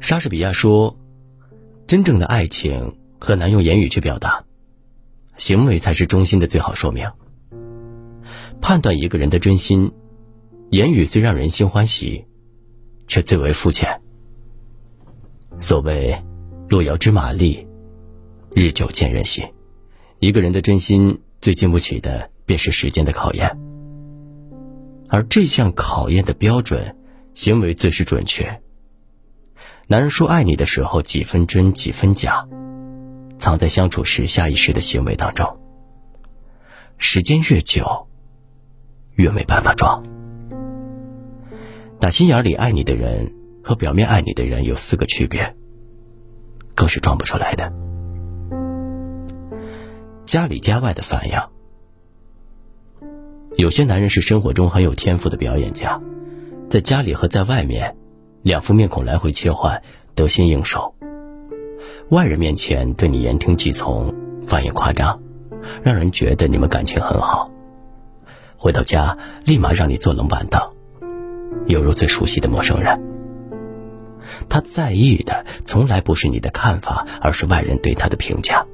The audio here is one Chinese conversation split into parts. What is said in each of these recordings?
莎士比亚说：“真正的爱情很难用言语去表达，行为才是衷心的最好说明。判断一个人的真心，言语虽让人心欢喜，却最为肤浅。所谓‘路遥知马力，日久见人心’，一个人的真心最经不起的便是时间的考验，而这项考验的标准，行为最是准确。”男人说爱你的时候，几分真几分假，藏在相处时下意识的行为当中。时间越久，越没办法装。打心眼里爱你的人和表面爱你的人有四个区别，更是装不出来的。家里家外的反应，有些男人是生活中很有天赋的表演家，在家里和在外面。两副面孔来回切换，得心应手。外人面前对你言听计从，反应夸张，让人觉得你们感情很好。回到家，立马让你坐冷板凳，犹如最熟悉的陌生人。他在意的从来不是你的看法，而是外人对他的评价。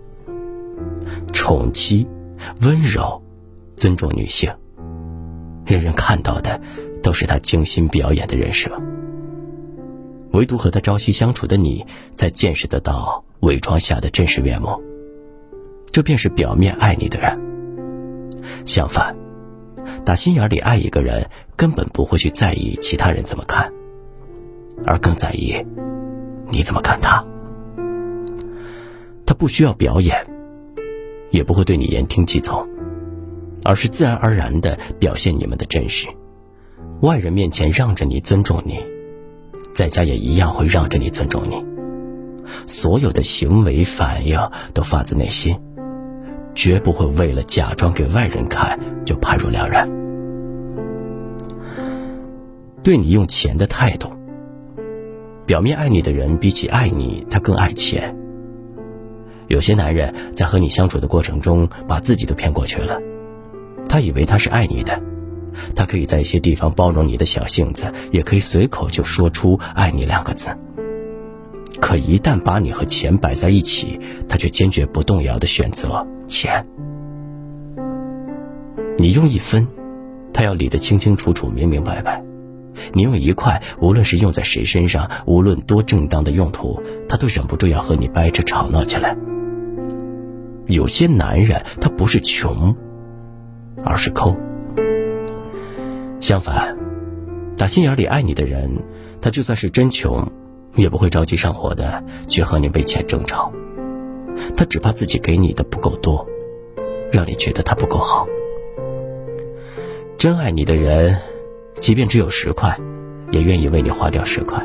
宠妻，温柔，尊重女性，人人看到的都是他精心表演的人设。唯独和他朝夕相处的你，才见识得到伪装下的真实面目。这便是表面爱你的人。相反，打心眼里爱一个人，根本不会去在意其他人怎么看，而更在意你怎么看他。他不需要表演，也不会对你言听计从，而是自然而然的表现你们的真实。外人面前让着你，尊重你。在家也一样会让着你，尊重你。所有的行为反应都发自内心，绝不会为了假装给外人看就判若两人。对你用钱的态度，表面爱你的人比起爱你，他更爱钱。有些男人在和你相处的过程中，把自己都骗过去了，他以为他是爱你的。他可以在一些地方包容你的小性子，也可以随口就说出“爱你”两个字。可一旦把你和钱摆在一起，他却坚决不动摇的选择钱。你用一分，他要理得清清楚楚、明明白白；你用一块，无论是用在谁身上，无论多正当的用途，他都忍不住要和你掰扯吵闹起来。有些男人，他不是穷，而是抠。相反，打心眼里爱你的人，他就算是真穷，也不会着急上火的去和你为钱争吵。他只怕自己给你的不够多，让你觉得他不够好。真爱你的人，即便只有十块，也愿意为你花掉十块；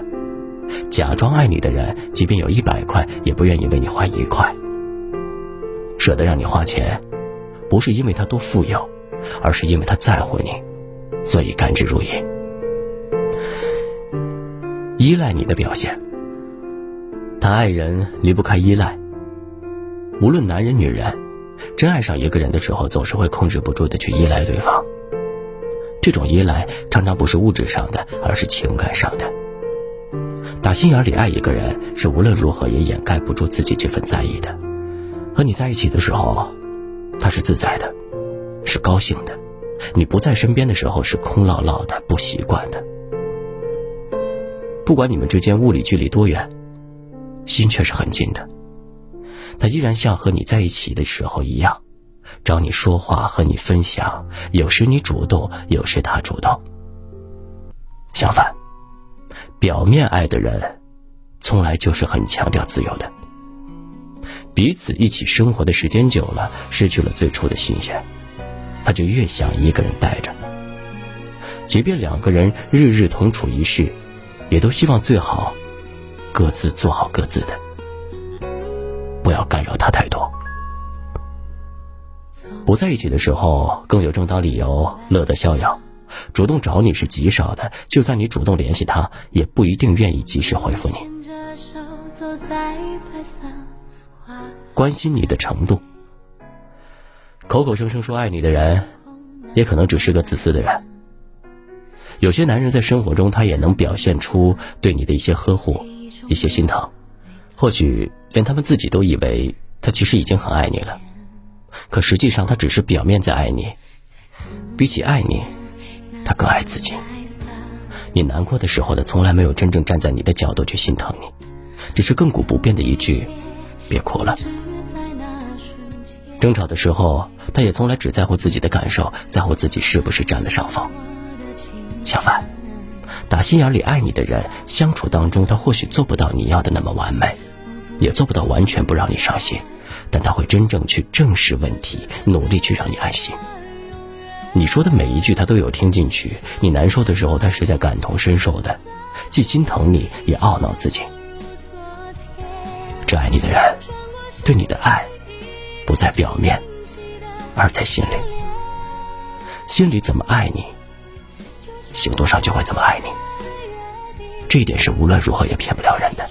假装爱你的人，即便有一百块，也不愿意为你花一块。舍得让你花钱，不是因为他多富有，而是因为他在乎你。所以甘之如饴，依赖你的表现。谈爱人离不开依赖。无论男人女人，真爱上一个人的时候，总是会控制不住的去依赖对方。这种依赖常常不是物质上的，而是情感上的。打心眼里爱一个人，是无论如何也掩盖不住自己这份在意的。和你在一起的时候，他是自在的，是高兴的。你不在身边的时候是空落落的、不习惯的。不管你们之间物理距离多远，心却是很近的。他依然像和你在一起的时候一样，找你说话，和你分享。有时你主动，有时他主动。相反，表面爱的人，从来就是很强调自由的。彼此一起生活的时间久了，失去了最初的新鲜。他就越想一个人待着，即便两个人日日同处一室，也都希望最好各自做好各自的，不要干扰他太多。不在一起的时候，更有正当理由乐得逍遥，主动找你是极少的。就算你主动联系他，也不一定愿意及时回复你。关心你的程度。口口声声说爱你的人，也可能只是个自私的人。有些男人在生活中，他也能表现出对你的一些呵护，一些心疼，或许连他们自己都以为他其实已经很爱你了，可实际上他只是表面在爱你。比起爱你，他更爱自己。你难过的时候，他从来没有真正站在你的角度去心疼你，只是亘古不变的一句“别哭了”。争吵的时候，他也从来只在乎自己的感受，在乎自己是不是占了上风。相反，打心眼里爱你的人，相处当中他或许做不到你要的那么完美，也做不到完全不让你伤心，但他会真正去正视问题，努力去让你安心。你说的每一句他都有听进去，你难受的时候他是在感同身受的，既心疼你也懊恼自己。这爱你的人，对你的爱不在表面，而在心里。心里怎么爱你，行动上就会怎么爱你。这一点是无论如何也骗不了人的。